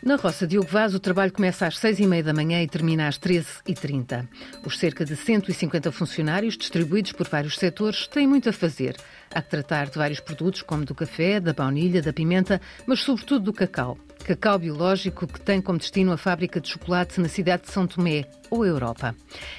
Na Roça Diogo Vaz, o trabalho começa às seis e meia da manhã e termina às 13h30. Os cerca de 150 funcionários, distribuídos por vários setores, têm muito a fazer. Há que tratar de vários produtos, como do café, da baunilha, da pimenta, mas sobretudo do cacau. Cacau biológico que tem como destino a fábrica de chocolate na cidade de São Tomé, ou Europa.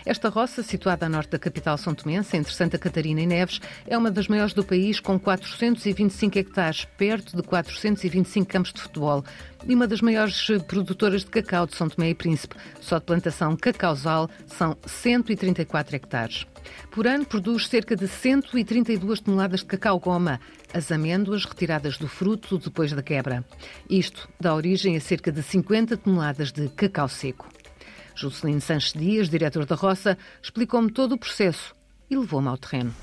Esta roça, situada a norte da capital são tomense, entre Santa Catarina e Neves, é uma das maiores do país, com 425 hectares, perto de 425 campos de futebol, e uma das maiores produtoras de cacau de São Tomé e Príncipe. Só de plantação cacausal são 134 hectares. Por ano produz cerca de 132 toneladas de cacau-goma, as amêndoas retiradas do fruto depois da quebra. Isto dá origem a cerca de 50 toneladas de cacau seco. Juscelino Sanches Dias, diretor da Roça, explicou-me todo o processo e levou-me ao terreno.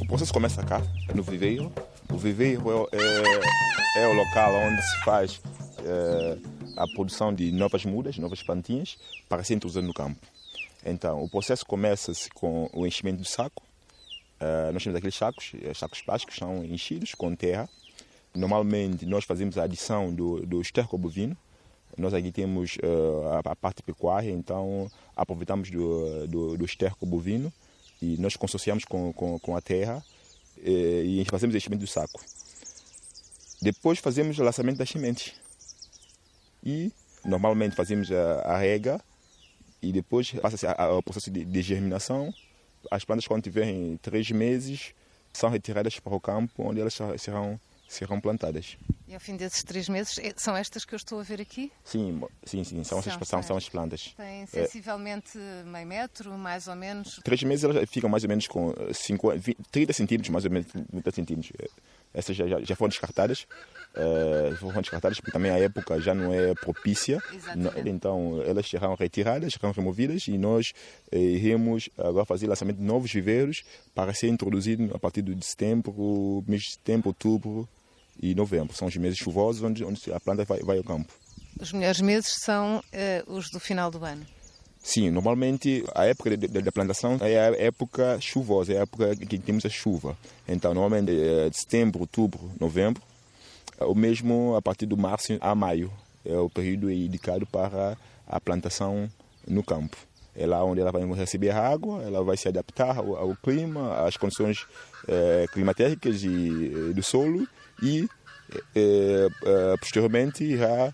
O processo começa cá, no viveiro. O viveiro é, é, é o local onde se faz é, a produção de novas mudas, novas plantinhas, para ser introduzida no campo. Então, o processo começa-se com o enchimento do saco. Uh, nós temos aqueles sacos, eh, sacos plásticos, são enchidos com terra. Normalmente, nós fazemos a adição do, do esterco bovino. Nós aqui temos uh, a, a, parte pecuária, então aproveitamos do, do, do esterco bovino e nós consociamos com, com, com a terra e, e fazemos o enchimento do saco. Depois fazemos o lançamento das sementes. E normalmente fazemos a, a rega e depois passa-se o processo de, de germinação. As plantas, quando tiverem três meses, são retiradas para o campo, onde elas serão, serão plantadas. E ao fim desses três meses, é, são estas que eu estou a ver aqui? Sim, sim, sim são, são, essas, são, são as plantas. Têm sensivelmente é, meio metro, mais ou menos? Três meses elas ficam mais ou menos com 50, 20, 30 centímetros, mais ou menos 30 centímetros. Essas já, já, já foram descartadas. Uh, foram descartadas porque também a época já não é propícia. Exatamente. Então elas serão retiradas, serão removidas e nós eh, iremos agora fazer lançamento de novos viveiros para ser introduzido a partir de setembro, mês de setembro, outubro e novembro. São os meses chuvosos onde, onde a planta vai, vai ao campo. Os melhores meses são uh, os do final do ano? Sim, normalmente a época da plantação é a época chuvosa, é a época que temos a chuva. Então, normalmente é de setembro, outubro, novembro, o mesmo a partir do março a maio é o período indicado para a plantação no campo. É lá onde ela vai receber água, ela vai se adaptar ao, ao clima, às condições é, climatéricas e, do solo e é, é, posteriormente irá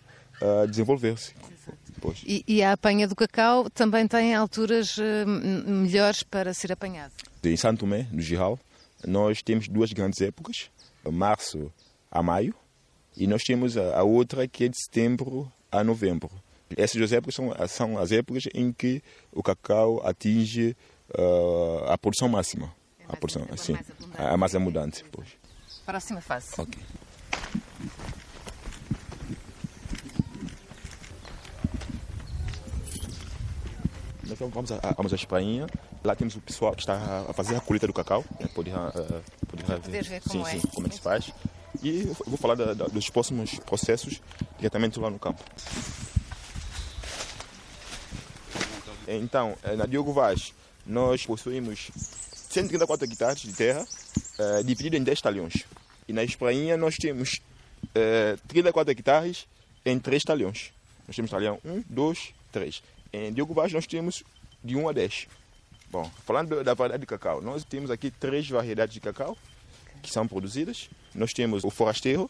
desenvolver-se e, e, a apanha do cacau também tem alturas uh, melhores para ser apanhado? Em Santo Tomé, no Giral, nós temos duas grandes épocas, março a maio, e nós temos a, a outra que é de setembro a novembro. Essas duas épocas são, são as épocas em que o cacau atinge uh, a produção máxima. É a produção, assim, a mais abundante. Pois. Próxima fase. Ok. Então vamos, a, vamos à Espanha. Lá temos o pessoal que está a fazer a colheita do cacau. Poder, uh, poder ver, ver como sim, é. sim, como é que se faz. E vou falar da, da, dos próximos processos diretamente lá no campo. Então, eh, na Diogo Vaz, nós possuímos 134 hectares de terra, uh, dividido em 10 talhões. E na Espanha nós temos uh, 34 hectares em 3 talhões. Nós temos talhão 1, 2, 3. Em Diogo Vaz nós temos de 1 a 10. Bom, falando da variedade de cacau, nós temos aqui três variedades de cacau que são produzidas. Nós temos o forasteiro,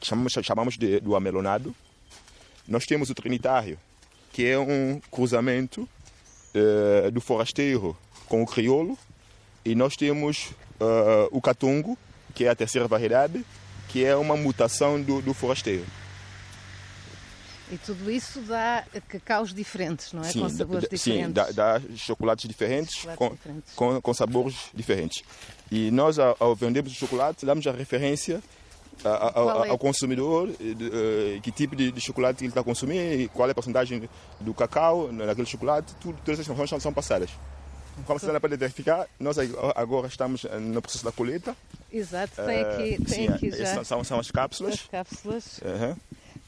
que chamamos, chamamos de, do amelonado. Nós temos o trinitário, que é um cruzamento uh, do forasteiro com o crioulo. E nós temos uh, o catungo, que é a terceira variedade, que é uma mutação do, do forasteiro. E tudo isso dá cacaus diferentes, não é? Sim, com sabores diferentes. Sim, dá, dá chocolates diferentes, com, diferentes. Com, com, sabores diferentes. E nós, ao, ao vendermos o chocolate, damos a referência a, a, é? ao consumidor de, que tipo de, de, chocolate ele está a consumir, qual é a porcentagem do cacau naquele chocolate, tudo, todas essas informações são passadas. Como dá para identificar, nós agora estamos no processo da colheita. Exato, tem aqui, tem aqui já. São, são as cápsulas. As cápsulas. Uhum.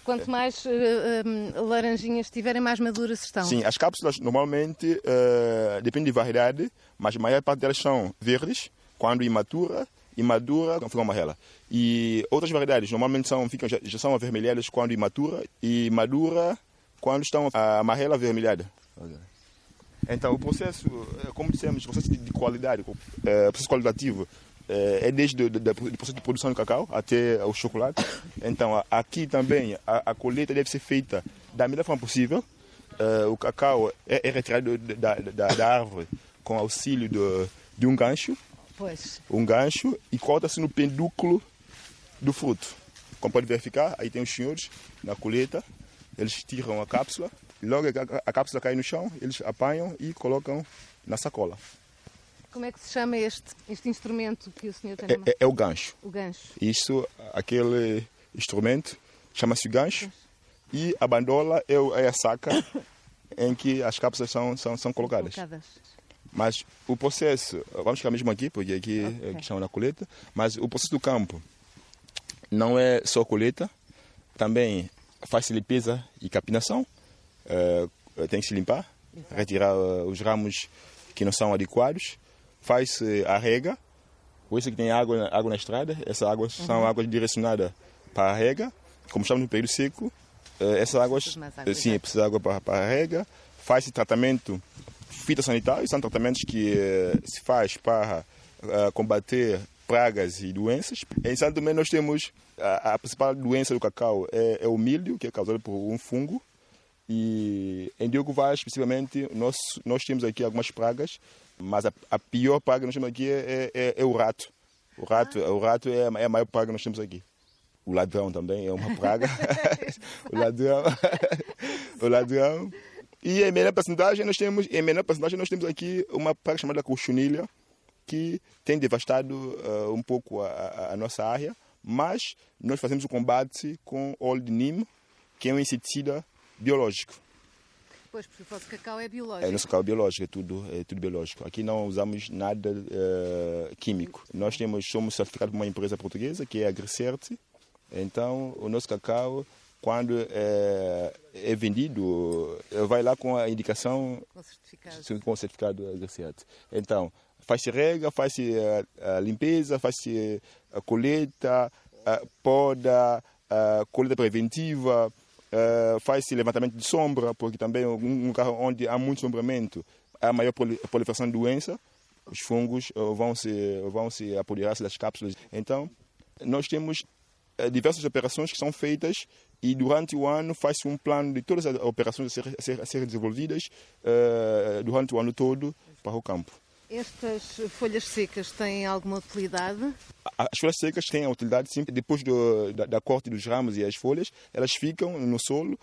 Quanto mais uh, uh, laranjinhas estiverem, mais maduras estão. Sim, as cápsulas normalmente uh, depende de variedade, mas a maior parte delas são verdes quando imatura imadura fica amarela. E outras variedades normalmente são, ficam, já, já são avermelhadas quando imatura e madura quando estão amarela avermelhada. Então o processo, eh, como dissemos, o processo de qualidade, o eh, processo qualitativo é desde o processo de produção do cacau até o chocolate. Então aqui também a, a colheita deve ser feita da melhor forma possível. o cacau é, é retirado da, da, da, árvore com auxílio do, de um gancho. Pois. Um gancho e corta-se no pendúculo do fruto. Como pode verificar, aí tem os senhores na colheita, eles tiram a cápsula, logo a, a cápsula cai no chão, eles apanham e colocam na sacola. Como é que se chama este, este instrumento que o senhor tem é, é, é, o gancho. O gancho. Isso, aquele instrumento, chama-se gancho. E a bandola é, é a saca em que as cápsulas são, são, são colocadas. colocadas. Mas o processo, vamos ficar mesmo aqui, porque aqui okay. é que chama na colheita, mas o processo do campo não é só colheita, também faz-se limpeza e capinação, uh, tem que se limpar, retirar uh, os ramos que não são adequados, faz-se a rega, por isso que tem água, água na estrada, essas águas uhum. são águas direcionadas para a rega, como estamos no período seco, uh, essas águas, água, sim, precisa de água para, para a rega, faz-se tratamento fitossanitário, são tratamentos que se faz para combater pragas e doenças. Em Santo Tomé nós temos a, a, principal doença do cacau é, é o milho, que é causado por um fungo. E em Diogo Vaz, especificamente, nós, nós temos aqui algumas pragas, mas a, a pior praga que nós temos aqui é, é, é o rato. O rato, ah. o rato é, a, é a maior praga que nós temos aqui. O ladrão também é uma praga. o ladrão. o ladrão. E em menor porcentagem nós temos, em menor porcentagem nós temos aqui uma praga chamada cochonilha, que tem devastado uh, um pouco a, a, nossa área, mas nós fazemos o combate com óleo de nimo, que é um inseticida biológico. Pois, porque o vosso cacau é biológico. É, nosso cacau é biológico, é tudo, é tudo biológico. Aqui não usamos nada uh, químico. Nós temos, somos certificados por uma empresa portuguesa, que é a Grecerte. Então, o nosso cacau, quando é, é vendido, vai lá com a indicação... Com o certificado. Com certificado Grecerte. Então, faz-se rega, faz-se a, limpeza, faz-se a colheita, a poda, a colheita preventiva, faz-se levantamento de sombra, porque também um lugar onde há muito sombramento, há maior proliferação de doença, os fungos vão se, vão se apoderar-se das cápsulas. Então, nós temos diversas operações que são feitas e durante o ano faz-se um plano de todas as operações a ser, a ser, a ser desenvolvidas durante o ano todo para o campo. Estas folhas secas têm alguma utilidade? As folhas secas têm a utilidade, sim. Depois do, da, da, corte dos ramos e as folhas, elas ficam no solo,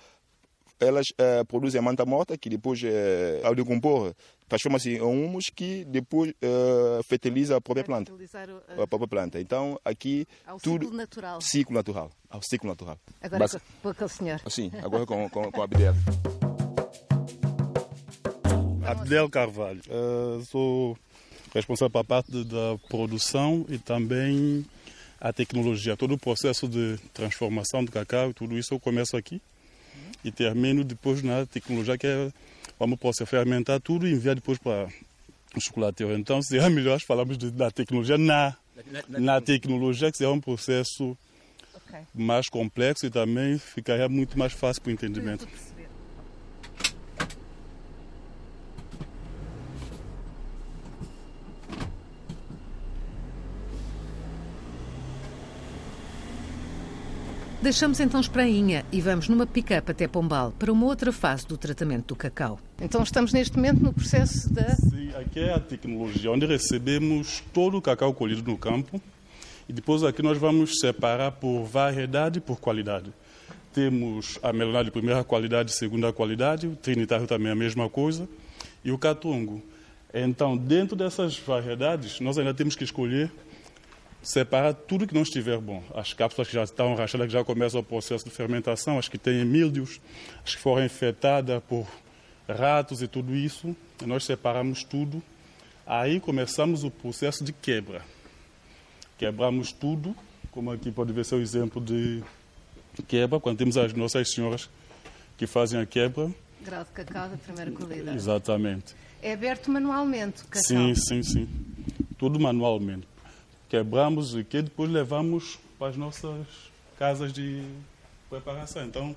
elas uh, produzem a manta morta, que depois, uh, ao decompor, transforma-se em humus, que depois uh, fertiliza a própria planta. O, a... própria planta. Então, aqui... Ao tudo, ciclo natural. Ciclo natural. Ao ciclo natural. Agora Basta... com aquele senhor. Sim, agora com, com, com a Abdel. Abdel Carvalho. Uh, sou responsável para a parte da produção e também a tecnologia. Todo o processo de transformação do cacau, tudo isso eu começo aqui e termino depois na tecnologia que é como posso fermentar tudo e enviar depois para o chocolateiro. Então seria melhor falarmos de, da tecnologia na, na, na tecnologia, que será um processo okay. mais complexo e também ficaria muito mais fácil para o entendimento. Deixamos então Esprainha e vamos numa pick-up até Pombal para uma outra fase do tratamento do cacau. Então estamos neste momento no processo da... Sim, aqui é a tecnologia onde recebemos todo o cacau colhido no campo e depois aqui nós vamos separar por variedade e por qualidade. Temos a melonada de primeira qualidade e segunda qualidade, o trinitário também é a mesma coisa, e o catungo. Então, dentro dessas variedades, nós ainda temos que escolher separar tudo que não estiver bom. As cápsulas que já estão rachadas, que já começam o processo de fermentação, as que têm míldios, as que foram infectadas por ratos e tudo isso, nós separamos tudo. Aí começamos o processo de quebra. Quebramos tudo, como aqui pode ver seu exemplo de quebra, quando temos as nossas senhoras que fazem a quebra. Grau de cacau da primeira qualidade. Exatamente. É aberto manualmente o cacau? Sim, sim, sim. Tudo manualmente quebramos e que depois levamos para as nossas casas de preparação. Então,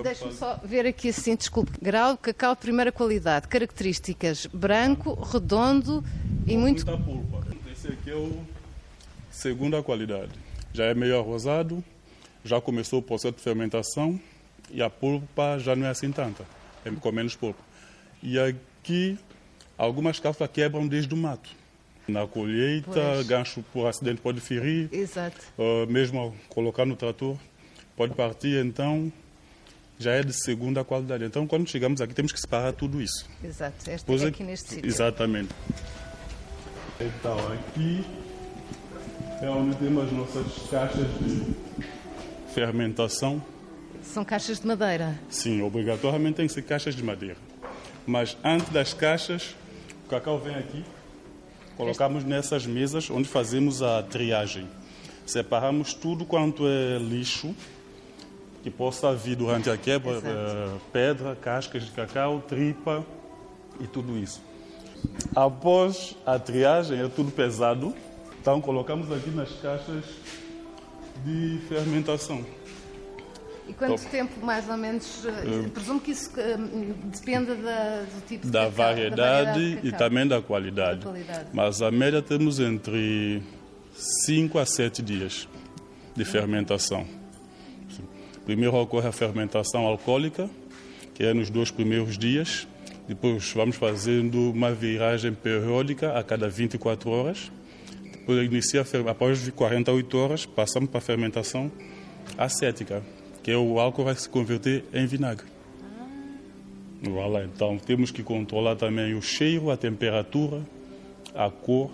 Deixa-me só ver aqui assim, desculpe. Grau, cacau, primeira qualidade. Características: branco, redondo e muito. Muita polpa. Esse aqui é o segunda qualidade. Já é meio arrosado, já começou o processo de fermentação e a polpa já não é assim tanta, é com menos polpa. E aqui, algumas cápsulas quebram desde o mato. Na colheita, Pois. gancho por acidente pode ferir, Exato. uh, mesmo ao colocar no trator, pode partir, então já é de segunda qualidade. Então, quando chegamos aqui, temos que separar tudo isso. Exato. Esta Pois é aqui neste sítio. Exatamente. Então, aqui é onde temos as nossas caixas de fermentação. São caixas de madeira. Sim, obrigatoriamente tem que ser caixas de madeira. Mas antes das caixas, o cacau vem aqui, colocamos nessas mesas onde fazemos a triagem. Separamos tudo quanto é lixo que possa vir durante a quebra, Exato. eh, pedra, cascas de cacau, tripa e tudo isso. Após a triagem, é tudo pesado, então colocamos aqui nas caixas de fermentação. E quanto Top. tempo, mais ou menos? eh, Presumo que isso eh, dependa da, do tipo de da cacau, variedade, de e cacau. também da qualidade. Da qualidade. Mas a média temos entre 5 a 7 dias de fermentação. Primeiro ocorre a fermentação alcoólica, que é nos dois primeiros dias. Depois vamos fazendo uma viragem periódica a cada 24 horas. Depois inicia após 48 horas, passamos para a fermentação acética, que é o álcool vai se converter em vinagre. Voilà, então temos que controlar também o cheiro, a temperatura, a cor.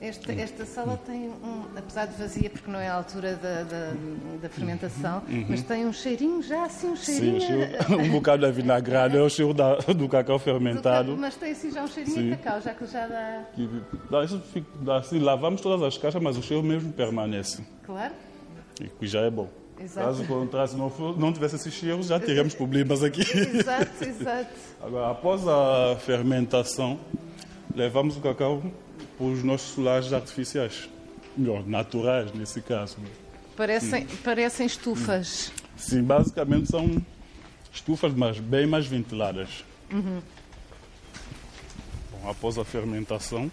Esta, esta sala tem um, apesar de vazia, porque não é a altura da, da, da fermentação, mas tem um cheirinho já assim, um Uhum. Sim, cheirinho. o cheiro, um bocado da vinagrada é o cheiro da- do cacau do fermentado. ca- Mas tem assim já um cheirinho Sim. de cacau, já que já dá. Que dá- isso fica- dá assim, lavamos todas as caixas, mas o cheiro mesmo permanece. Claro. E que já é bom. Exato. Caso contrário, se não, for- não tivesse esse cheiro, já teríamos problemas aqui. Exato, exato. Agora, após a fermentação, levamos o cacau para os nossos solares artificiais. Melhor, naturais nesse caso. Parecem, parecem estufas. Sim, basicamente são estufas, mas bem mais ventiladas. Bom, após a fermentação,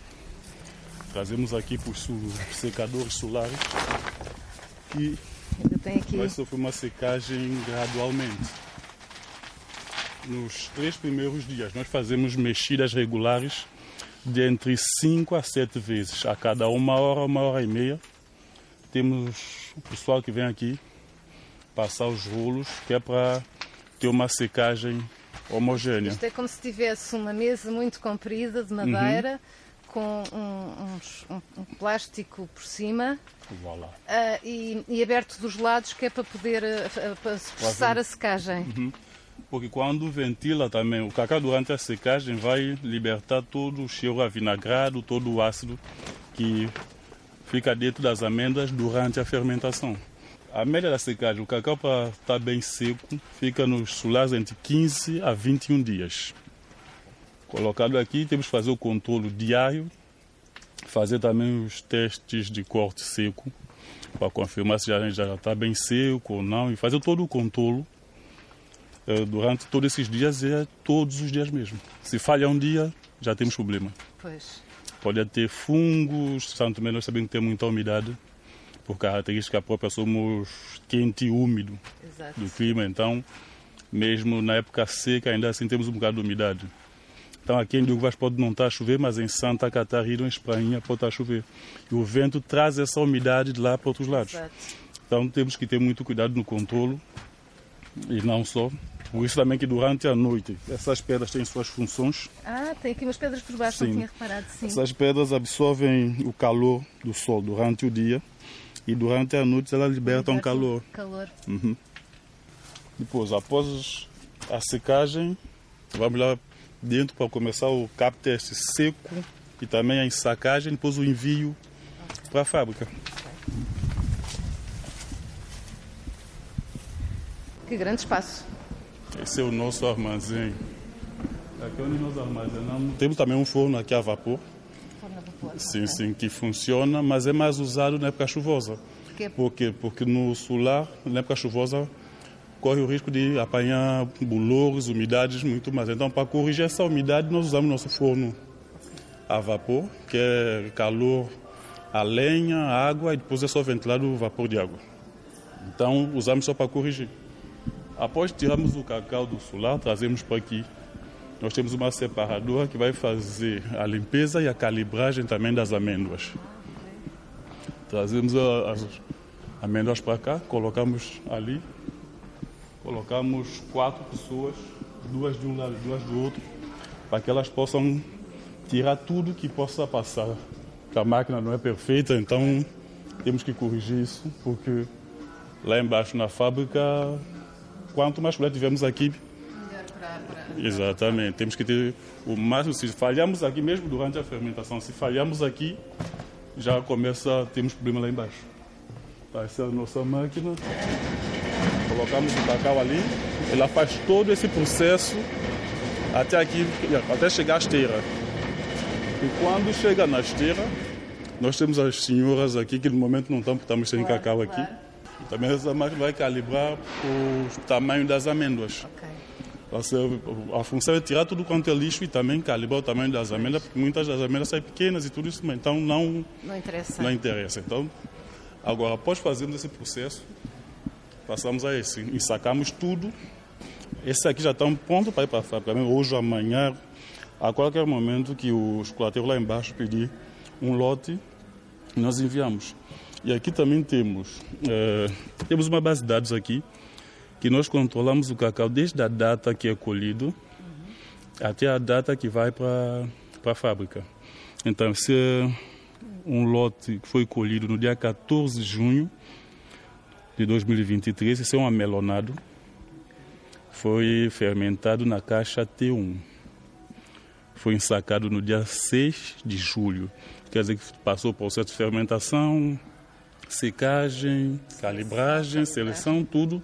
trazemos aqui para os secadores solares e Ainda tem aqui. vai sofrer uma secagem gradualmente. Nos três primeiros dias, nós fazemos mexidas regulares de entre 5 a 7 vezes, a cada uma hora, uma hora e meia. Temos o pessoal que vem aqui passar os rolos, que é para ter uma secagem homogênea. Isto é como se tivesse uma mesa muito comprida de madeira com um, um- um plástico por cima ah, e, e aberto dos lados que é para poder se processar a secagem. Porque quando ventila também, o cacau durante a secagem vai libertar todo o cheiro avinagrado, todo o ácido que fica dentro das amêndoas durante a fermentação. A média da secagem, o cacau para estar bem seco, fica nos solares entre 15 a 21 dias. Colocado aqui, temos que fazer o controle diário, fazer também os testes de corte seco, para confirmar se já já está bem seco ou não, e fazer todo o controle eh, durante todos esses dias é todos os dias mesmo. Se falha um dia, já temos problema. Pois. Pode ter fungos, Santo Tomé nós sabemos que tem muita umidade, por característica própria somos quente e úmido Exato. do clima, então mesmo na época seca ainda assim temos um bocado de umidade. Então aqui em Dugvas pode não estar a chover, mas em Santa Catarina, em Espanha, pode estar a chover. E o vento traz essa umidade de lá para outros lados. Exato. Então temos que ter muito cuidado no controlo e não só. Por isso também que durante a noite essas pedras têm suas funções. Ah, tem aqui umas pedras por baixo, não Sim. tinha reparado. Sim. Essas pedras absorvem o calor do sol durante o dia e durante a noite elas libertam calor. Calor. Depois, após a secagem, vamos lá dentro para começar o cap teste seco e também a ensacagem, depois o envio para a fábrica. Que grande espaço. Esse é o nosso armazém. Aqui é onde nós armazenamos. Temos também um forno aqui a vapor. Forno a vapor. Sim, sim, que funciona, mas é mais usado na época chuvosa. Por quê? Por quê? Porque no solar, na época chuvosa, corre o risco de apanhar bolores, umidades, muito mais. Então, para corrigir essa umidade, nós usamos nosso forno a vapor, que é calor a lenha, a água e depois é só ventilado o vapor de água. Então, usamos só para corrigir. Após tirarmos o cacau do solar, trazemos para aqui. Nós temos uma separadora que vai fazer a limpeza e a calibragem também das amêndoas. Trazemos as amêndoas para cá, colocamos ali. Colocamos quatro pessoas, duas de um lado e duas do outro, para que elas possam tirar tudo que possa passar. A máquina não é perfeita, então temos que corrigir isso, porque lá embaixo na fábrica, quanto mais chocolate tivermos aqui, Exatamente, temos que ter o máximo. Se falhamos aqui mesmo durante a fermentação, se falhamos aqui, já começa, temos problema lá embaixo. Tá, essa é a nossa máquina. Colocamos o cacau ali, ela faz todo esse processo até aqui, até chegar à esteira. E quando chega na esteira, nós temos as senhoras aqui que no momento não estão, porque estamos sem cacau aqui. Também essa máquina vai calibrar o tamanho das amêndoas. Ok. Vai ser- A função é tirar tudo quanto é lixo e também calibrar o tamanho das amêndoas, porque muitas das amêndoas saem pequenas e tudo isso, então não, Não interessa. não interessa. Então, agora, após fazermos esse processo, passamos a esse, ensacamos tudo. Esse aqui já está pronto para ir para a fábrica. Hoje, amanhã, a qualquer momento que o chocolateiro lá embaixo pedir um lote, nós enviamos. E aqui também temos, eh, temos uma base de dados aqui, que nós controlamos o cacau desde a data que é colhido até a data que vai para para a fábrica. Então, se é um lote que foi colhido no dia 14 de junho de 2023, esse é um amelonado, foi fermentado na caixa T1. Foi ensacado no dia 6 de julho. Quer dizer que passou o processo de fermentação, secagem, calibragem, seleção, tudo.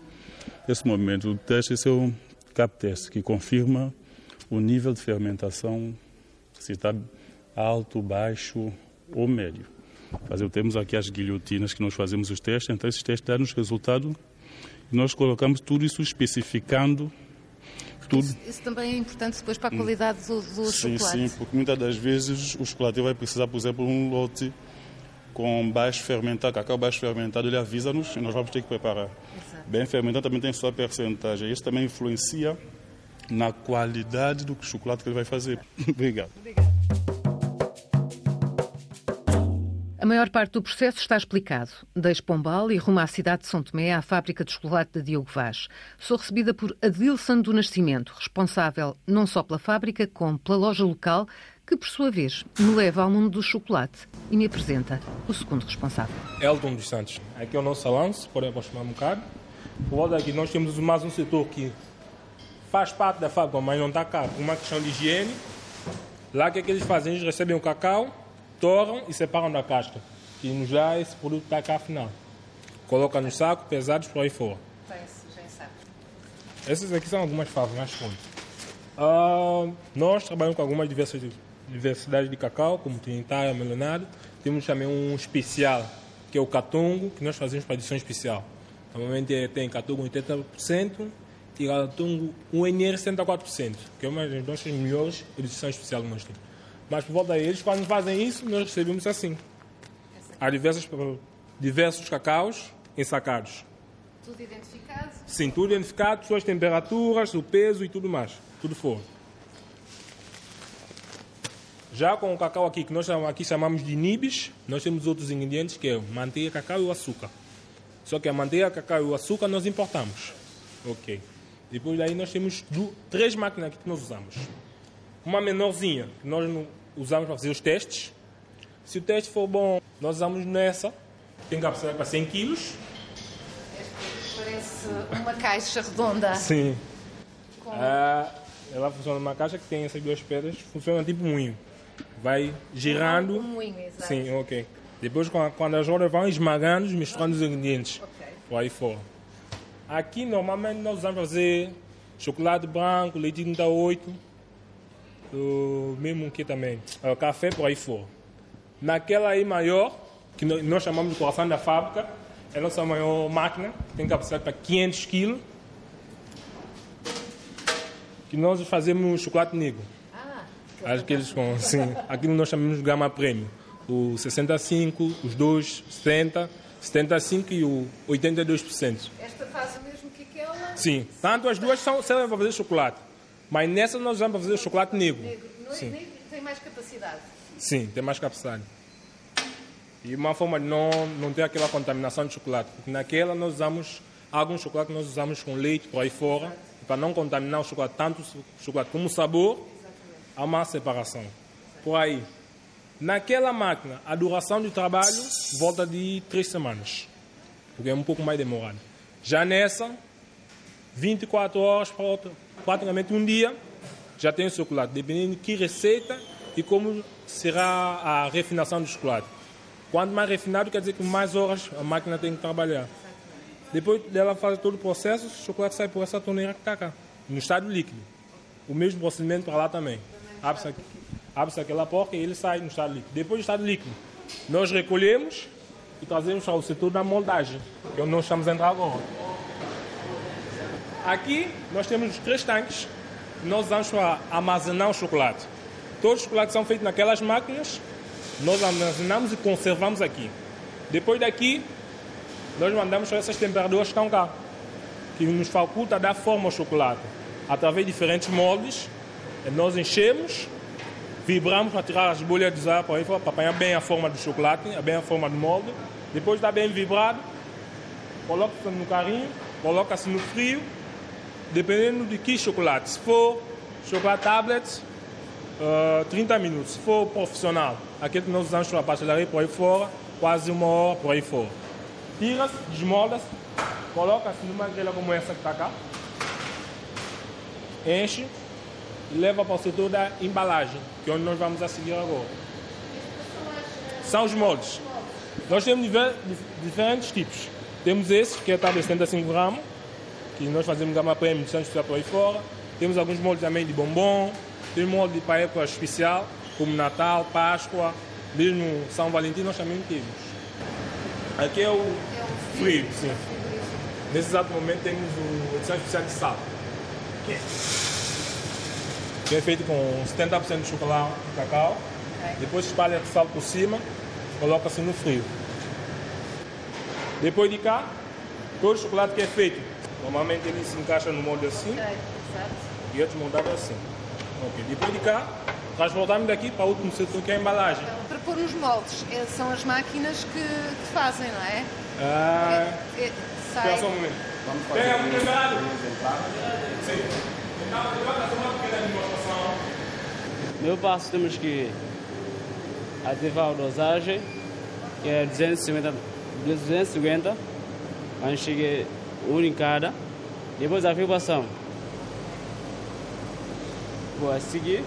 Esse momento, o teste, esse é o CAP test, que confirma o nível de fermentação, se está alto, baixo ou médio. Fazer, temos aqui as guilhotinas que nós fazemos os testes, então esses testes dão-nos resultado e nós colocamos tudo isso especificando tudo. Isso também é importante depois para a qualidade do, do Sim, chocolate. sim, porque muitas das vezes o chocolate vai precisar, por exemplo, um lote com baixo fermentado, cacau baixo fermentado, ele avisa-nos e nós vamos ter que preparar. Bem fermentado também tem sua percentagem. Isso também influencia na qualidade do chocolate que ele vai fazer. Obrigado. A maior parte do processo está explicado. Deixo Pombal e rumo à cidade de São Tomé, à fábrica de chocolate da Diogo Vaz. Sou recebida por Adilson do Nascimento, responsável não só pela fábrica, como pela loja local, que, por sua vez, me leva ao mundo do chocolate e me apresenta o segundo responsável. Elton dos Santos. Aqui é o nosso salão, se podem aproximar um bocado. Volta aqui nós temos mais um setor que faz parte da fábrica, mas não está cá, uma questão de higiene. Lá o que, é que eles fazem? Eles recebem o cacau, torram e separam da casca. E nos dá esse produto para cá afinal. Coloca no saco, pesados por aí fora. Essas aqui são algumas fábricas, mas pronto. Ah, nós trabalhamos com algumas diversas diversidades de cacau, como Trinitário, Melonado. Temos também um especial, que é o Catongo, que nós fazemos para edição especial. Normalmente é- tem Catongo 80% e Catongo UNR 74%, que é uma das nossas melhores edições especiais que nós temos. Mas por volta deles, quando fazem isso, nós recebemos assim. Há diversas, diversos cacaus ensacados. Tudo identificado? Sim, tudo identificado, suas temperaturas, o peso e tudo mais. Tudo for. Já com o cacau aqui, que nós aqui chamamos de nibis, nós temos outros ingredientes que é manteiga, cacau e o açúcar. Só que a manteiga, cacau e o açúcar nós importamos. Ok. Depois daí nós temos três máquinas que nós usamos. Uma menorzinha, que nós não usamos para fazer os testes. Se o teste for bom, nós usamos nessa. Tem capacidade para 100 quilos. Parece uma caixa redonda. Sim. Ah, ela funciona numa caixa que tem essas duas pedras, funciona tipo um moinho. Vai girando. Um moinho, exato. Sim, ok. Depois, quando as rodas vão esmagando, misturando os ingredientes. Por aí fora. Aqui, normalmente, nós usamos fazer chocolate branco, leite 38, o mesmo que também, ah, café por aí fora. Naquela aí maior, que nós chamamos de coração da fábrica, é a nossa maior máquina, tem capacidade para 500 kg, que nós fazemos chocolate negro. Ah, Aqueles com, sim, aquilo nós chamamos de gama prêmio. O 65, os dois, 70, 75 e o 82%. esta faz o mesmo que aquela? Sim, tanto as duas são, servem para fazer chocolate. Mas nessa nós usamos para fazer chocolate negro. Não é- Sim. nem tem mais capacidade. Sim, tem mais capacidade. E uma forma de não, não ter aquela contaminação de chocolate. Porque naquela nós usamos, alguns chocolates nós usamos com leite por aí fora, para não contaminar o chocolate, tanto o chocolate como o sabor, há uma separação. Por aí. Naquela máquina, a duração de trabalho volta de três semanas, porque é um pouco mais demorado. Já nessa, 24 horas, para outra- praticamente um dia, já tem o chocolate, dependendo de que receita e como será a refinação do chocolate. Quanto mais refinado, quer dizer que mais horas a máquina tem que trabalhar. Depois dela fazer todo o processo, o chocolate sai por essa torneira que está cá, no estado líquido. O mesmo procedimento para lá também. Abre-se abre-se aquela porta e ele sai no estado líquido. Depois do estado líquido, nós recolhemos e trazemos para o setor da moldagem, que é onde nós estamos a entrar agora. Aqui nós temos os três tanques que nós usamos para armazenar o chocolate. Todos os chocolates são feitos naquelas máquinas, nós armazenamos e conservamos aqui. Depois daqui, nós mandamos para essas temperaturas que estão cá, que nos faculta dar forma ao chocolate. Através de diferentes moldes, nós enchemos, vibramos para tirar as bolhas de ar para apanhar bem a forma do chocolate, bem a forma do molde. Depois está bem vibrado, coloca-se no carrinho, coloca-se no frio, dependendo de que chocolate. Se for chocolate tablet, uh, 30 minutos. Se for profissional, aquele que nós usamos para pastelaria por aí fora, quase uma hora por aí fora. Tira-se, desmolda-se, coloca-se numa grelha como essa que está cá, enche e leva para o setor da embalagem, que é onde nós vamos a seguir agora. São os moldes. Nós temos diferentes tipos. Temos esse, que é tablet de 75 gramas, que nós fazemos gama prêmio de Santos aí fora. Temos alguns moldes também de bombom, tem molde para época especial, como Natal, Páscoa, mesmo São Valentim nós também temos. Aqui é o frio, sim. Nesse exato momento temos o edição especial de sal. Que é feito com 70% de chocolate de cacau. Depois espalha sal por cima, coloca-se no frio. Depois de cá, todo o chocolate que é feito, normalmente ele se encaixa no molde assim e outros moldados assim. Ok. Depois de cá, transportamos daqui para o último setor que é a embalagem. Para pôr os moldes, são as máquinas que, que fazem, não é? Ah, É, espera sai. só um momento. Pega muito preparado. Sim. Então, vou fazer uma pequena demonstração. Meu passo temos que ativar a dosagem, que é 250, 250 mas chegue um em cada. Depois a vibração. Vou a seguir.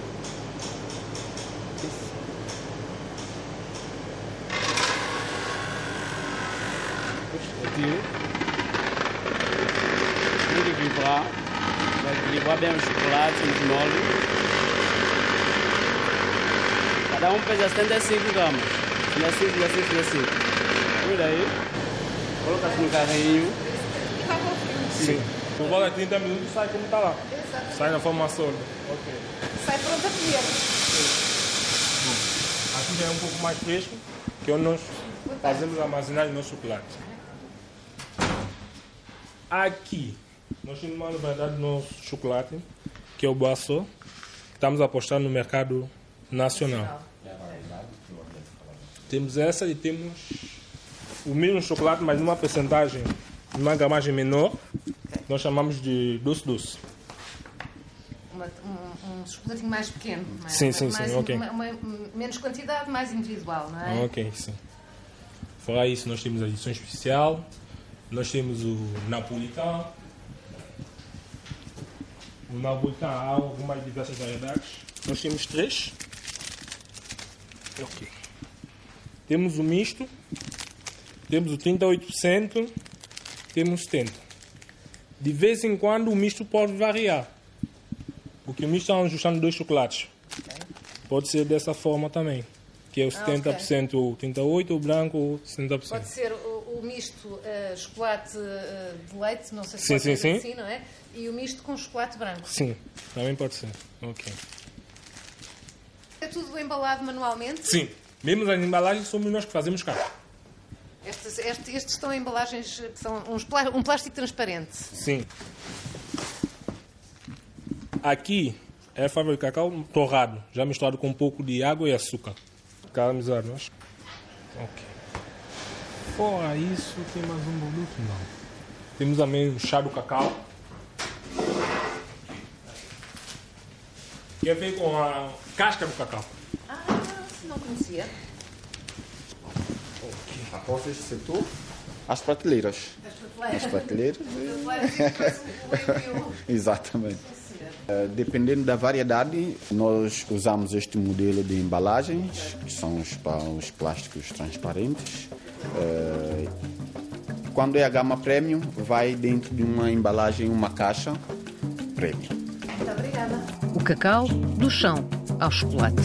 Eu tiro. Tudo vibrar. Vai vibrar bem o chocolate, os moldes. Cada um pesa 75 gramas. 75, 75, 75. Cuida aí. Coloca-se no carrinho. Sim. Por volta de 30 minutos sai como está lá. Sai na forma sólida. Ok. Sai pronto a comer. Aqui já é um pouco mais fresco, que é onde nós fazemos a armazenagem do nosso chocolate. Aqui, nós temos uma variedade do nosso chocolate, que é o Boaçô, que estamos apostando no mercado nacional. Temos essa e temos o mesmo chocolate, mas numa percentagem, numa gramagem menor, nós chamamos de doce-doce. Uma- um, um chocolatinho mais pequeno. é? Sim, sim, mais, sim, ok. uma- uma- menos quantidade, mais individual, não é? Ok, sim. Fora isso, nós temos a edição especial, nós temos o napolitano. O napolitano há algumas diversas variedades. Nós temos três. Ok. Temos o misto, temos o 38%, temos 70%. De vez em quando o misto pode variar. Porque o misto está ajustando dois chocolates. Pode ser dessa forma também. que é o 70% o 38, o branco 70%. Pode ser o, o misto uh, chocolate uh, de leite, não sei se Sim, pode sim, ser sim. assim, não é? E o misto com chocolate branco. Sim, também pode ser. Ok. É tudo embalado manualmente? Sim, mesmo as embalagens somos nós que fazemos cá. Estes, estes, estes são embalagens, que são uns um plástico transparente. Sim. Aqui é a fábrica de cacau torrado, já misturado com um pouco de água e açúcar. Caramelizado, nós. Ok. Fora isso, tem mais um produto? Não. Temos também o chá do cacau. Que é feito com a casca do cacau. Ah, não conhecia. Após este setor, as prateleiras. As prateleiras, exatamente. Eh, Dependendo da variedade, nós usamos este modelo de embalagens, que são os, os plásticos transparentes. Eh, Quando é a gama premium, vai dentro de uma embalagem, uma caixa premium. O cacau, do chão ao chocolate.